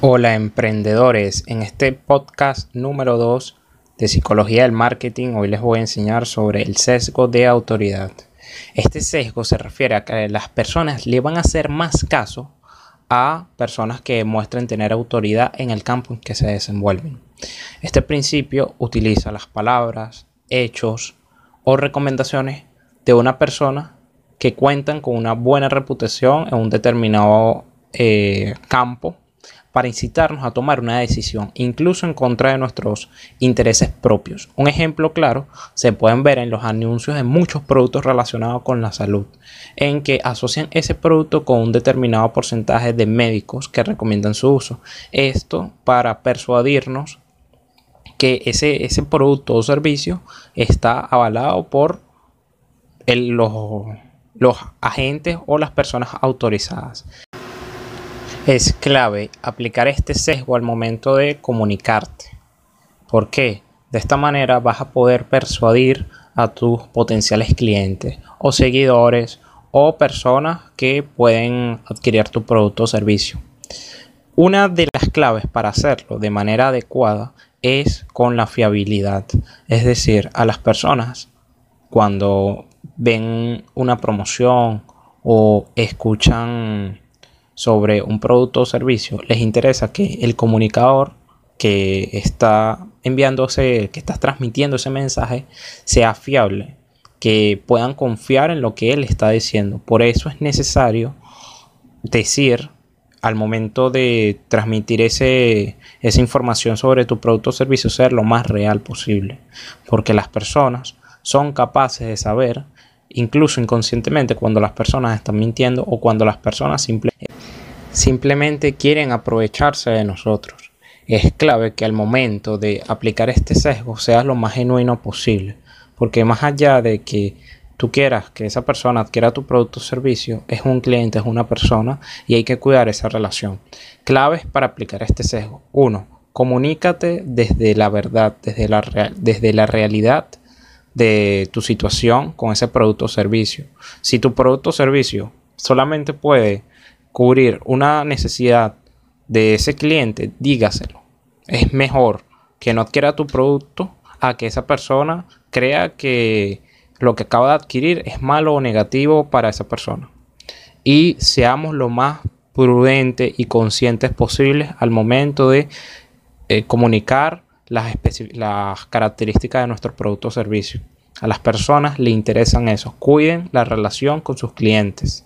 Hola emprendedores, en este podcast número 2 de Psicología del Marketing hoy les voy a enseñar sobre el sesgo de autoridad. Este sesgo se refiere a que las personas le van a hacer más caso a personas que muestren tener autoridad en el campo en que se desenvuelven. Este principio utiliza las palabras, hechos o recomendaciones de una persona que cuentan con una buena reputación en un determinado eh, campo para incitarnos a tomar una decisión, incluso en contra de nuestros intereses propios. Un ejemplo claro se pueden ver en los anuncios de muchos productos relacionados con la salud, en que asocian ese producto con un determinado porcentaje de médicos que recomiendan su uso. Esto para persuadirnos que ese, ese producto o servicio está avalado por los, los agentes o las personas autorizadas. Es clave aplicar este sesgo al momento de comunicarte. ¿Por qué? De esta manera vas a poder persuadir a tus potenciales clientes o seguidores o personas que pueden adquirir tu producto o servicio. Una de las claves para hacerlo de manera adecuada es con la fiabilidad. Es decir, a las personas cuando ven una promoción o escuchan sobre un producto o servicio, les interesa que el comunicador que está enviándose, que está transmitiendo ese mensaje, sea fiable, que puedan confiar en lo que él está diciendo. Por eso es necesario decir al momento de transmitir ese, esa información sobre tu producto o servicio ser lo más real posible. Porque las personas son capaces de saber, incluso inconscientemente, cuando las personas están mintiendo o cuando las personas simplemente simplemente quieren aprovecharse de nosotros. Es clave que al momento de aplicar este sesgo seas lo más genuino posible, porque más allá de que tú quieras que esa persona adquiera tu producto o servicio, es un cliente, es una persona y hay que cuidar esa relación. Claves para aplicar este sesgo. Uno, comunícate desde la verdad, desde la, desde la realidad de tu situación con ese producto o servicio. Si tu producto o servicio solamente puede cubrir una necesidad de ese cliente, dígaselo. Es mejor que no adquiera tu producto a que esa persona crea que lo que acaba de adquirir es malo o negativo para esa persona. Y seamos lo más prudentes y conscientes posibles al momento de eh, comunicar las, las características de nuestro producto o servicio. A las personas le interesan eso. Cuiden la relación con sus clientes.